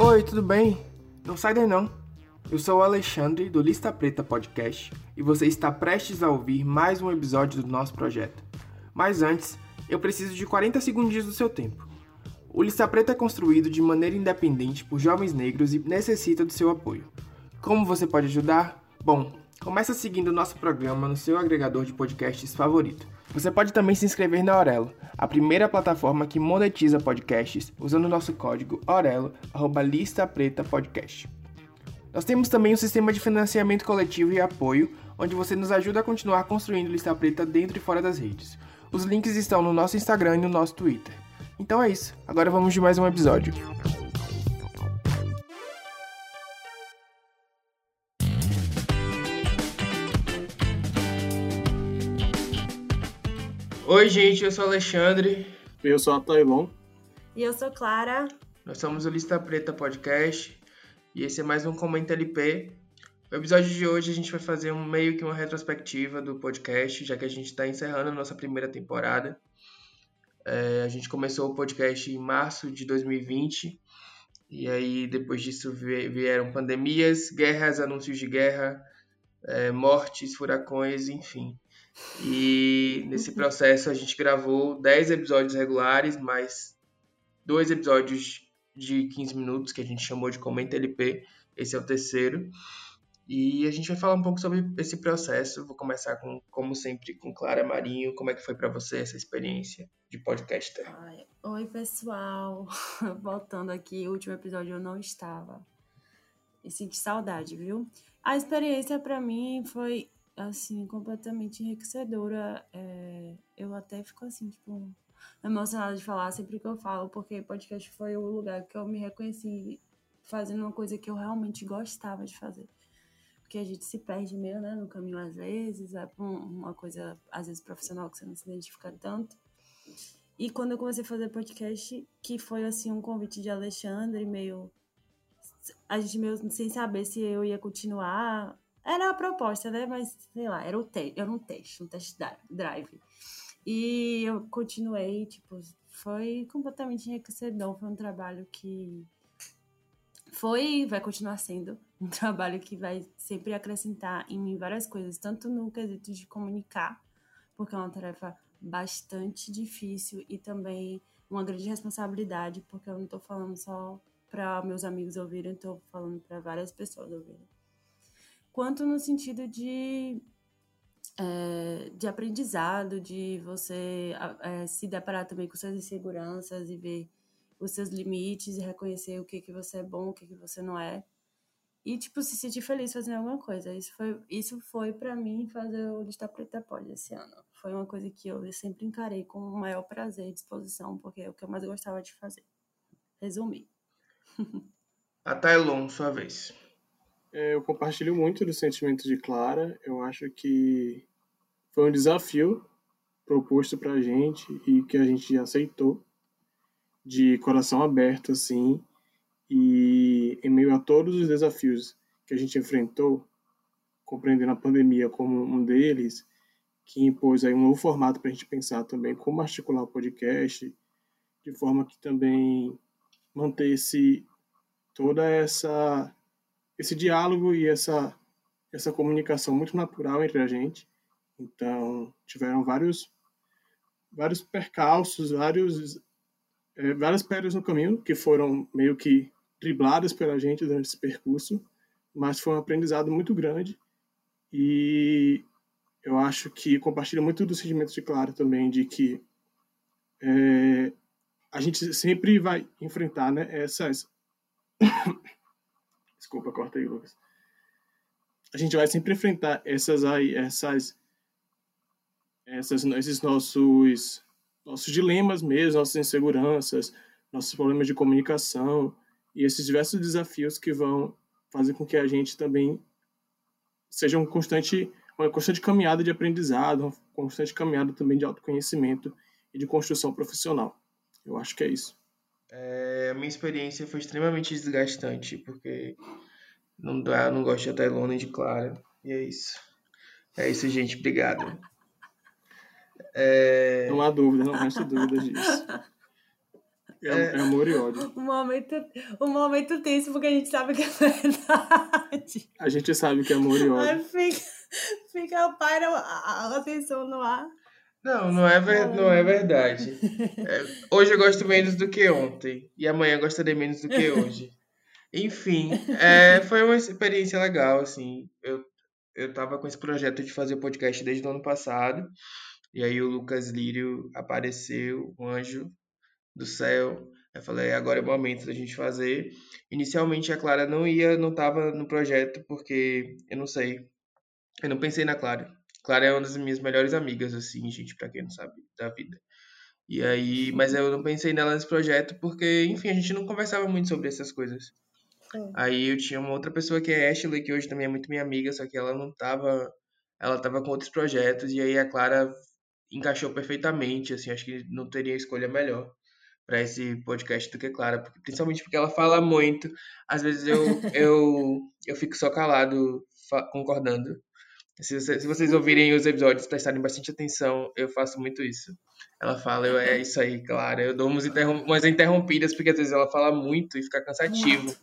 Oi, tudo bem? Não sai daí não. Eu sou o Alexandre do Lista Preta Podcast e você está prestes a ouvir mais um episódio do nosso projeto. Mas antes, eu preciso de 40 segundos do seu tempo. O Lista Preta é construído de maneira independente por jovens negros e necessita do seu apoio. Como você pode ajudar? Bom, começa seguindo o nosso programa no seu agregador de podcasts favorito. Você pode também se inscrever na Aurelo, a primeira plataforma que monetiza podcasts usando o nosso código Aurelo, arroba Lista Preta Podcast. Nós temos também um sistema de financiamento coletivo e apoio, onde você nos ajuda a continuar construindo Lista Preta dentro e fora das redes. Os links estão no nosso Instagram e no nosso Twitter. Então é isso, agora vamos de mais um episódio. Oi, gente, eu sou o Alexandre. Eu sou a Tailon. E eu sou Clara. Nós somos o Lista Preta Podcast e esse é mais um Comenta LP. No episódio de hoje a gente vai fazer um meio que uma retrospectiva do podcast, já que a gente está encerrando a nossa primeira temporada. É, a gente começou o podcast em março de 2020 e aí depois disso vieram pandemias, guerras, anúncios de guerra, é, mortes, furacões, enfim. E nesse processo a gente gravou 10 episódios regulares, mais dois episódios de 15 minutos que a gente chamou de Comenta LP. Esse é o terceiro. E a gente vai falar um pouco sobre esse processo. Vou começar com, como sempre, com Clara Marinho. Como é que foi para você essa experiência de podcaster? Oi, pessoal. Voltando aqui, o último episódio eu não estava. E senti saudade, viu? A experiência para mim foi assim, completamente enriquecedora. É, eu até fico assim, tipo, emocionada de falar sempre que eu falo, porque podcast foi o lugar que eu me reconheci fazendo uma coisa que eu realmente gostava de fazer. Porque a gente se perde meio, né, no caminho às vezes, é uma coisa, às vezes, profissional que você não se identifica tanto. E quando eu comecei a fazer podcast, que foi, assim, um convite de Alexandre, meio... A gente meio sem saber se eu ia continuar era a proposta, né? Mas, sei lá, era, o te era um teste, um test drive. E eu continuei, tipo, foi completamente enriquecedor. Foi um trabalho que foi e vai continuar sendo um trabalho que vai sempre acrescentar em mim várias coisas, tanto no quesito de comunicar, porque é uma tarefa bastante difícil e também uma grande responsabilidade, porque eu não estou falando só para meus amigos ouvirem, estou falando para várias pessoas ouvirem quanto no sentido de, é, de aprendizado, de você é, se deparar também com suas inseguranças e ver os seus limites e reconhecer o que, que você é bom, o que, que você não é. E, tipo, se sentir feliz fazendo alguma coisa. Isso foi, isso foi para mim fazer o Lista Preta Pod esse ano. Foi uma coisa que eu sempre encarei com o maior prazer e disposição, porque é o que eu mais gostava de fazer. Resumir. A Tailon, sua vez. É, eu compartilho muito do sentimento de Clara. Eu acho que foi um desafio proposto para a gente e que a gente aceitou de coração aberto, assim. E em meio a todos os desafios que a gente enfrentou, compreendendo a pandemia como um deles, que impôs aí um novo formato para a gente pensar também como articular o podcast, de forma que também mantesse toda essa esse diálogo e essa essa comunicação muito natural entre a gente. Então, tiveram vários vários percalços, vários é, várias pedras no caminho que foram meio que dribladas pela gente durante esse percurso, mas foi um aprendizado muito grande e eu acho que compartilha muito do sentimento de Clara também de que é, a gente sempre vai enfrentar né, essas Desculpa, corta aí, Lucas. A gente vai sempre enfrentar essas aí, essas, essas esses nossos nossos dilemas mesmo, nossas inseguranças, nossos problemas de comunicação e esses diversos desafios que vão fazer com que a gente também seja um constante, uma constante caminhada de aprendizado, uma constante caminhada também de autoconhecimento e de construção profissional. Eu acho que é isso. É, a minha experiência foi extremamente desgastante, porque não dá, não gosto de Tailon nem de Clara. E é isso. É isso, gente. Obrigado. É... Não há dúvida, não resta dúvida disso. É, é, é amor e ódio. Um momento, um momento tenso, porque a gente sabe que é verdade. A gente sabe que é amor e ódio. Fica, fica paira a atenção no ar. Não, não é, ver, não é verdade. É, hoje eu gosto menos do que ontem. E amanhã eu gostarei menos do que hoje. Enfim, é, foi uma experiência legal, assim. Eu, eu tava com esse projeto de fazer podcast desde o ano passado. E aí o Lucas Lírio apareceu, um anjo do céu. Eu falei, agora é o momento da gente fazer. Inicialmente a Clara não ia, não estava no projeto porque eu não sei. Eu não pensei na Clara. Clara é uma das minhas melhores amigas, assim, gente, para quem não sabe da vida. E aí, mas eu não pensei nela nesse projeto porque, enfim, a gente não conversava muito sobre essas coisas. Sim. Aí eu tinha uma outra pessoa que é Ashley, que hoje também é muito minha amiga, só que ela não tava, ela tava com outros projetos e aí a Clara encaixou perfeitamente, assim, acho que não teria escolha melhor para esse podcast do que Clara, porque, principalmente porque ela fala muito. Às vezes eu eu eu fico só calado concordando. Se, se, vocês ouvirem os episódios, prestarem bastante atenção, eu faço muito isso. Ela fala, eu, é isso aí, Clara. Eu dou umas, interrom umas interrompidas, porque às vezes ela fala muito e fica cansativo.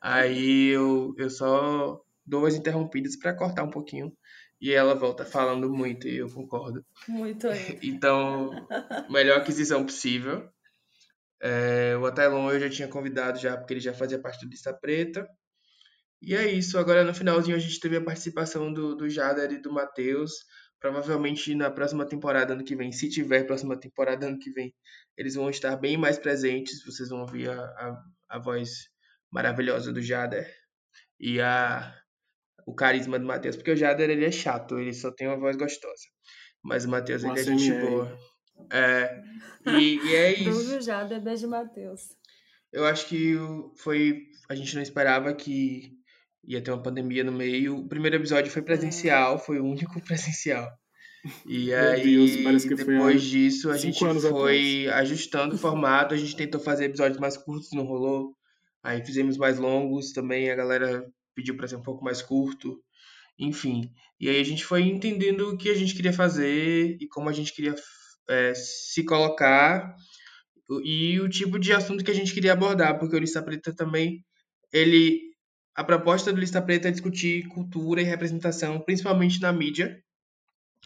Aí eu, eu só dou umas interrompidas para cortar um pouquinho e ela volta falando muito e eu concordo. Muito aí. Então, melhor aquisição possível. É, o Atalon eu já tinha convidado já, porque ele já fazia parte do Lista Preta. E é isso. Agora no finalzinho a gente teve a participação do, do Jader e do Matheus. Provavelmente na próxima temporada ano que vem, se tiver próxima temporada ano que vem, eles vão estar bem mais presentes. Vocês vão ouvir a, a, a voz maravilhosa do Jader e a o carisma do Matheus, porque o Jader ele é chato, ele só tem uma voz gostosa. Mas o Matheus ele é gente boa. É, e, e é isso. Dúvio Jader, beijo Matheus. Eu acho que foi. A gente não esperava que ia ter uma pandemia no meio. O primeiro episódio foi presencial, é. foi o único presencial. E Meu aí, Deus, depois disso, a gente foi atrás. ajustando o formato, a gente tentou fazer episódios mais curtos, não rolou. Aí fizemos mais longos também, a galera pediu para ser um pouco mais curto, enfim. E aí a gente foi entendendo o que a gente queria fazer e como a gente queria é, se colocar e o tipo de assunto que a gente queria abordar, porque o Lista Preta também, ele, a proposta do Lista Preta é discutir cultura e representação, principalmente na mídia.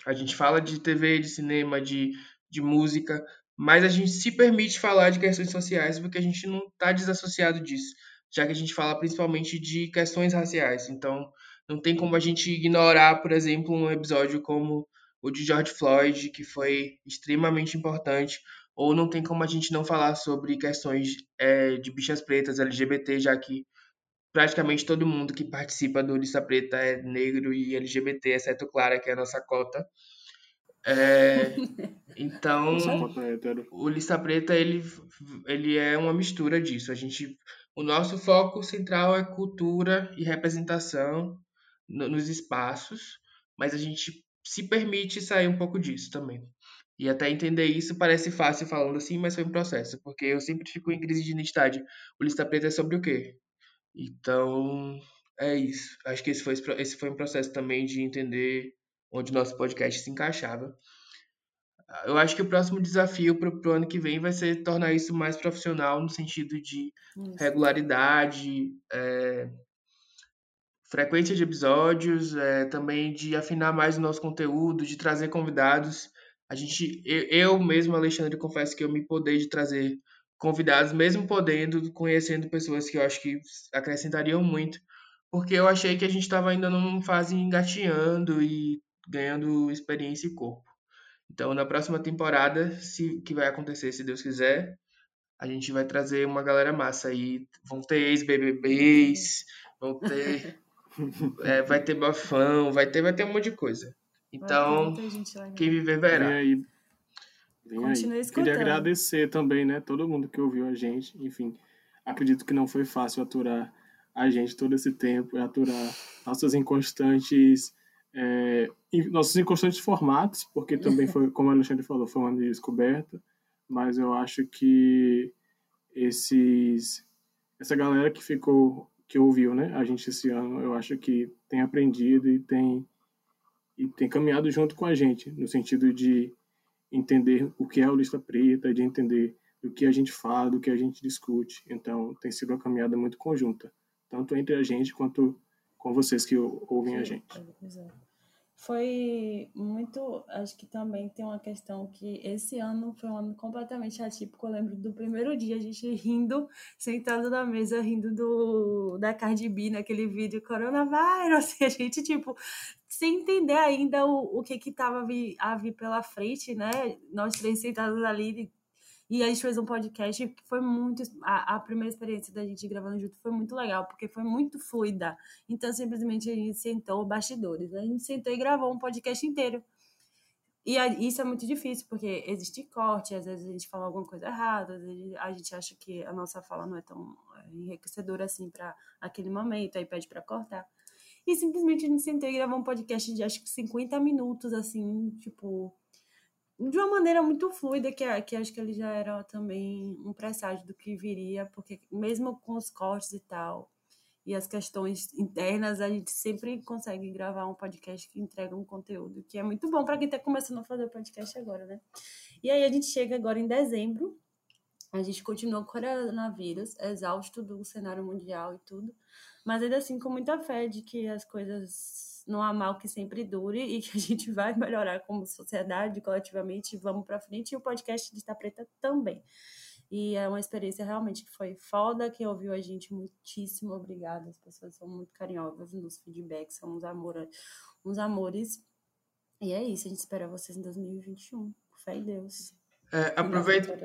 A gente fala de TV, de cinema, de, de música, mas a gente se permite falar de questões sociais porque a gente não está desassociado disso já que a gente fala principalmente de questões raciais. Então, não tem como a gente ignorar, por exemplo, um episódio como o de George Floyd, que foi extremamente importante, ou não tem como a gente não falar sobre questões é, de bichas pretas, LGBT, já que praticamente todo mundo que participa do Lista Preta é negro e LGBT, exceto Clara, que é a nossa cota. É, então, o Lista Preta ele, ele é uma mistura disso. A gente o nosso foco central é cultura e representação nos espaços, mas a gente se permite sair um pouco disso também. E até entender isso parece fácil falando assim, mas foi um processo, porque eu sempre fico em crise de identidade. O Lista Preta é sobre o quê? Então, é isso. Acho que esse foi, esse foi um processo também de entender onde nosso podcast se encaixava. Eu acho que o próximo desafio para o ano que vem vai ser tornar isso mais profissional no sentido de isso. regularidade, é, frequência de episódios, é, também de afinar mais o nosso conteúdo, de trazer convidados. A gente, eu, eu mesmo, Alexandre, confesso que eu me podei de trazer convidados, mesmo podendo, conhecendo pessoas que eu acho que acrescentariam muito, porque eu achei que a gente estava ainda numa fase engateando e ganhando experiência e corpo. Então, na próxima temporada, se que vai acontecer, se Deus quiser, a gente vai trazer uma galera massa aí. Vão ter ex-BBBs, vão ter. é, vai ter bafão, vai ter, vai ter um monte de coisa. Então, quem viver verá. Vem aí. Vem Continue aí. Escutando. Queria agradecer também, né? Todo mundo que ouviu a gente. Enfim, acredito que não foi fácil aturar a gente todo esse tempo, aturar nossas inconstantes é, nossos inconstantes formatos, porque também foi, como a Alexandre falou, foi uma descoberta, mas eu acho que esses essa galera que ficou que ouviu, né, a gente esse ano, eu acho que tem aprendido e tem e tem caminhado junto com a gente no sentido de entender o que é o lista preta, de entender do que a gente fala, do que a gente discute. Então, tem sido uma caminhada muito conjunta, tanto entre a gente quanto com vocês que ouvem Sim, a gente. Exato foi muito. Acho que também tem uma questão que esse ano foi um ano completamente atípico. Eu lembro do primeiro dia a gente rindo, sentado na mesa, rindo do, da Cardi B naquele vídeo Coronavírus. A gente, tipo, sem entender ainda o, o que que tava a vir, a vir pela frente, né? Nós três sentados ali, e a gente fez um podcast que foi muito. A, a, primeira experiência da gente gravando junto foi muito legal, porque foi muito fluida. Então, simplesmente a gente sentou bastidores. A gente sentou e gravou um podcast inteiro. E a, isso é muito difícil, porque existe corte, às vezes a gente fala alguma coisa errada, às vezes a gente acha que a nossa fala não é tão é, enriquecedora assim para aquele momento, aí pede para cortar. E simplesmente a gente sentou e gravou um podcast de acho que 50 minutos, assim, tipo de uma maneira muito fluida, que, que acho que ele já era também um presságio do que viria, porque mesmo com os cortes e tal, e as questões internas, a gente sempre consegue gravar um podcast que entrega um conteúdo que é muito bom para quem está começando a fazer podcast agora, né? E aí a gente chega agora em dezembro, a gente continua com o coronavírus, exausto do cenário mundial e tudo, mas ainda assim com muita fé de que as coisas não há mal que sempre dure e que a gente vai melhorar como sociedade, coletivamente, vamos para frente. E o podcast de Está Preta também. E é uma experiência realmente que foi foda. Quem ouviu a gente, muitíssimo obrigada. As pessoas são muito carinhosas nos feedbacks, são uns, amor, uns amores. E é isso, a gente espera vocês em 2021. Fé em Deus. É, aproveita...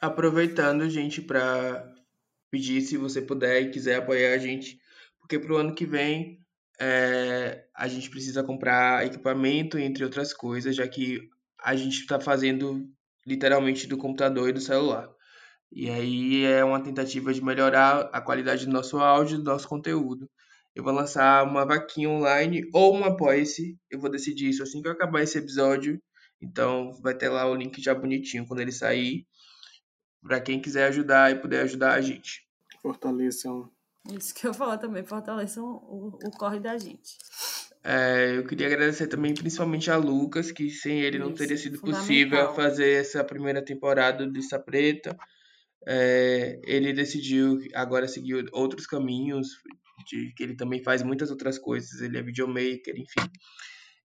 Aproveitando, gente, para pedir se você puder e quiser apoiar a gente, porque pro ano que vem é, a gente precisa comprar equipamento, entre outras coisas, já que a gente está fazendo literalmente do computador e do celular. E aí é uma tentativa de melhorar a qualidade do nosso áudio, do nosso conteúdo. Eu vou lançar uma vaquinha online ou uma apoia-se. Eu vou decidir isso assim que eu acabar esse episódio. Então vai ter lá o link já bonitinho quando ele sair. Para quem quiser ajudar e puder ajudar a gente. Fortaleçam isso que eu falo também, fortaleçam o, o corre da gente. É, eu queria agradecer também principalmente a Lucas, que sem ele Isso, não teria sido possível fazer essa primeira temporada do Lista Preta. É, ele decidiu agora seguir outros caminhos, de, que ele também faz muitas outras coisas, ele é videomaker, enfim.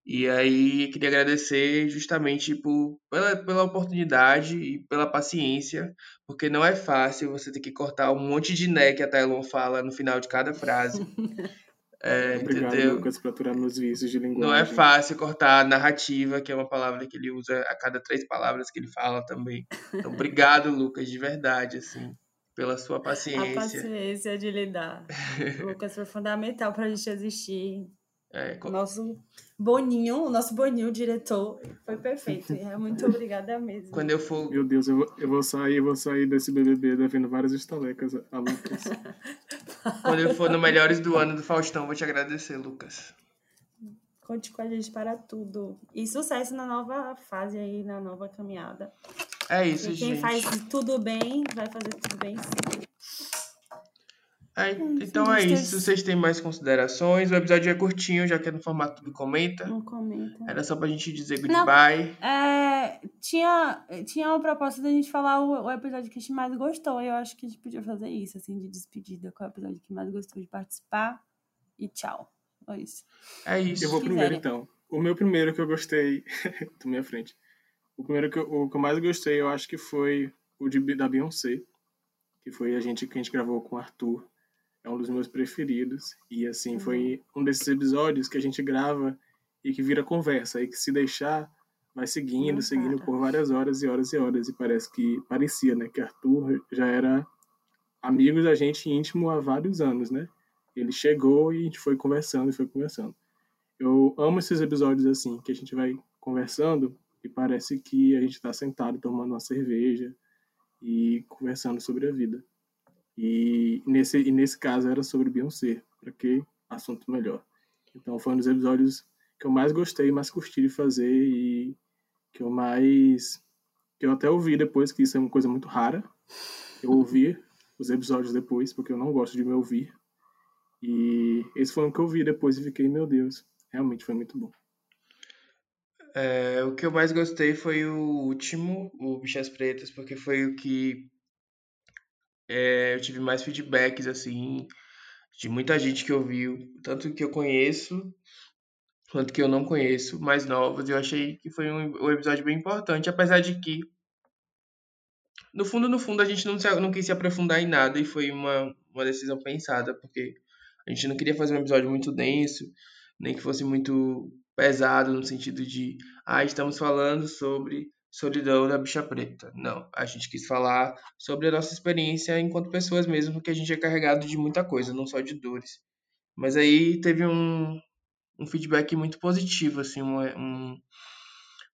E aí queria agradecer justamente por, pela, pela oportunidade e pela paciência, porque não é fácil você ter que cortar um monte de né que a Taylor fala no final de cada frase. É, Obrigado, entendeu? Lucas, por aturar meus vícios de linguagem. Não é fácil cortar a narrativa, que é uma palavra que ele usa a cada três palavras que ele fala também. Então, obrigado, Lucas, de verdade, assim, pela sua paciência. A paciência de lidar. Lucas foi fundamental para a gente existir é, o nosso Boninho, o nosso Boninho, o diretor, foi perfeito. É, muito obrigada mesmo. Quando eu for. Meu Deus, eu vou, eu vou sair, eu vou sair desse BBB devendo várias estalecas a Lucas. Quando eu for no Melhores do Ano do Faustão, vou te agradecer, Lucas. Conte com a gente para tudo. E sucesso na nova fase aí, na nova caminhada. É isso, e quem gente. Quem faz tudo bem, vai fazer tudo bem sim. É, então é isso. Vocês têm mais considerações? O episódio é curtinho, já que é no formato do comenta. Não comenta. Era só pra gente dizer goodbye. Não, é, tinha, tinha uma proposta da gente falar o, o, episódio que a gente mais gostou. Eu acho que a gente podia fazer isso, assim, de despedida. Qual é o episódio que mais gostou de participar? E tchau. É isso. É isso. Eu vou primeiro, então. O meu primeiro que eu gostei. Tô minha frente. O primeiro que eu, o que eu mais gostei, eu acho que foi o de, da Beyoncé. Que foi a gente que a gente gravou com o Arthur é um dos meus preferidos. E assim, uhum. foi um desses episódios que a gente grava e que vira conversa, e que se deixar, vai seguindo, seguindo por várias horas e horas e horas. E parece que parecia, né, que Arthur já era amigo da gente íntimo há vários anos, né? Ele chegou e a gente foi conversando e foi conversando. Eu amo esses episódios assim, que a gente vai conversando e parece que a gente está sentado tomando uma cerveja e conversando sobre a vida. E nesse, e nesse caso era sobre Beyoncé, para que assunto melhor. Então foi um dos episódios que eu mais gostei, mais curti de fazer e que eu mais. que eu até ouvi depois, que isso é uma coisa muito rara. Eu ouvi os episódios depois, porque eu não gosto de me ouvir. E esse foi um que eu vi depois e fiquei, meu Deus, realmente foi muito bom. É, o que eu mais gostei foi o último, o Bichas Pretas, porque foi o que é, eu tive mais feedbacks, assim, de muita gente que ouviu, tanto que eu conheço, quanto que eu não conheço, mais novos. Eu achei que foi um, um episódio bem importante, apesar de que, no fundo, no fundo, a gente não, se, não quis se aprofundar em nada e foi uma, uma decisão pensada, porque a gente não queria fazer um episódio muito denso, nem que fosse muito pesado no sentido de, ah, estamos falando sobre solidão da bicha preta. Não, a gente quis falar sobre a nossa experiência enquanto pessoas mesmo, porque a gente é carregado de muita coisa, não só de dores. Mas aí teve um, um feedback muito positivo, assim, um, um,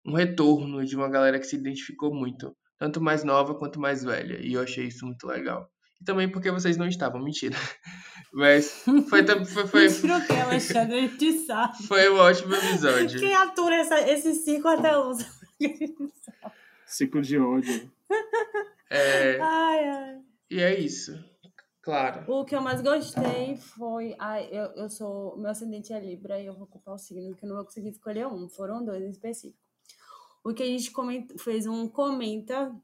um retorno de uma galera que se identificou muito, tanto mais nova quanto mais velha, e eu achei isso muito legal. E também porque vocês não estavam, mentira. Mas foi foi foi, foi, que, Alexandre, a gente sabe. Foi um ótimo episódio. Quem atura essa, esse ciclo até hoje? Ciclo de ódio. É... Ai, ai. E é isso. Claro. O que eu mais gostei foi. Ai, eu, eu sou. Meu ascendente é Libra e eu vou ocupar o signo, que eu não vou conseguir escolher um. Foram dois em específico. O que a gente comenta, fez um comenta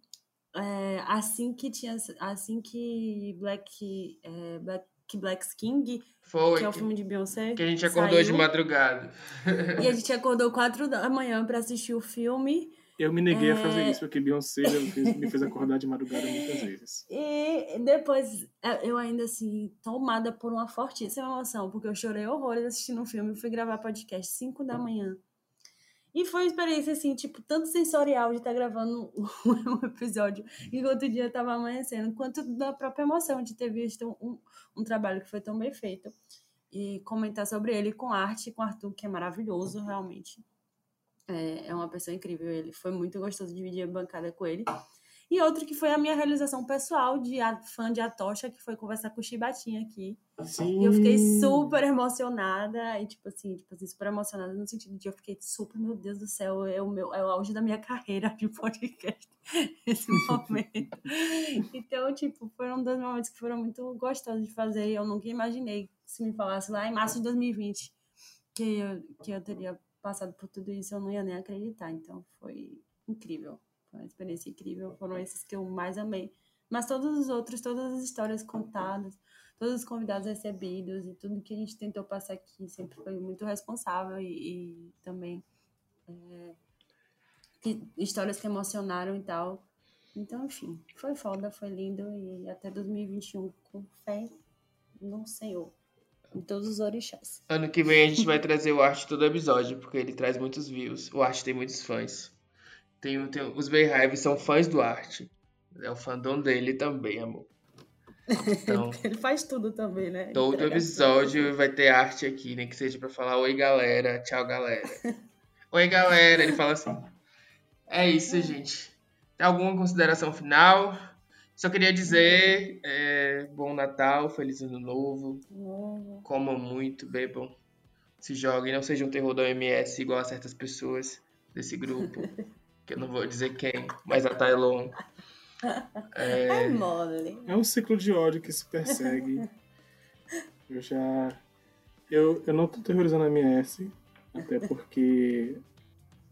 é, assim que tinha. Assim que Black. É, Black que Black King, Foi, que é o filme de Beyoncé. Que a gente acordou saiu, de madrugada. E a gente acordou quatro da manhã para assistir o filme. Eu me neguei é... a fazer isso, porque Beyoncé me fez acordar de madrugada muitas vezes. E depois, é, eu ainda assim, tomada por uma fortíssima emoção, porque eu chorei horrores assistindo o filme, fui gravar podcast 5 da manhã. E foi uma experiência, assim, tipo, tanto sensorial de estar tá gravando um episódio enquanto o dia estava amanhecendo, quanto da própria emoção de ter visto um, um trabalho que foi tão bem feito. E comentar sobre ele com arte, com Arthur, que é maravilhoso, realmente. É, é uma pessoa incrível ele. Foi muito gostoso dividir a bancada com ele. E outro que foi a minha realização pessoal de fã de Atocha, que foi conversar com o Chibatinha aqui. Sim. E eu fiquei super emocionada. E, tipo assim, tipo assim, super emocionada no sentido de eu fiquei super, meu Deus do céu, é o, meu, é o auge da minha carreira de podcast esse momento. então, tipo, foram dois momentos que foram muito gostosos de fazer. Eu nunca imaginei, se me falasse lá em março de 2020, que eu, que eu teria passado por tudo isso, eu não ia nem acreditar. Então, foi incrível. Foi uma experiência incrível. Foram esses que eu mais amei. Mas todos os outros, todas as histórias contadas, todos os convidados recebidos e tudo que a gente tentou passar aqui sempre foi muito responsável e, e também é, que, histórias que emocionaram e tal. Então, enfim, foi foda, foi lindo e até 2021 com fé no Senhor. Em todos os orixás. Ano que vem a gente vai trazer o Arte todo episódio, porque ele traz muitos views. O Arte tem muitos fãs. Tem, tem, os Beehive são fãs do Arte. É o fandom dele também, amor. Então, ele faz tudo também, né? Todo episódio vai ter arte aqui, nem que seja para falar oi galera, tchau galera. oi galera, ele fala assim. É isso, gente. Tem alguma consideração final? Só queria dizer é, bom Natal, feliz ano novo. Uhum. Comam muito, bebam. Se joguem, não sejam um terror da OMS igual a certas pessoas desse grupo. que eu não vou dizer quem, mas a Tylon. É... é mole. É um ciclo de ódio que se persegue. eu já. Eu, eu não tô terrorizando a MS, até porque,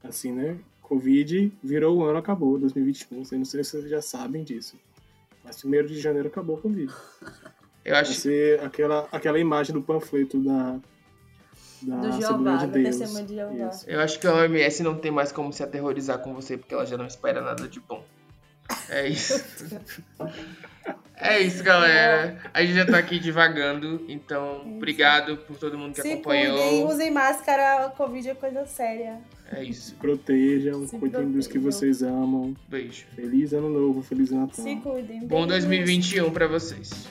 assim, né? Covid virou o ano, acabou, 2021. Não sei se vocês já sabem disso. Mas primeiro de janeiro acabou o Covid. Eu acho. Vai ser aquela, aquela imagem do panfleto da, da do Jeová, de Deus. de Jeová. Eu acho que a OMS não tem mais como se aterrorizar com você, porque ela já não espera nada de bom. É isso. é isso, galera. A gente já tá aqui divagando, então obrigado por todo mundo que Se acompanhou. Cuidem, usem máscara, Covid é coisa séria. É isso. Protejam, Se cuidem dos que vocês amam. Beijo. Feliz ano novo, feliz Natal. Se cuidem. Bom 2021 para vocês.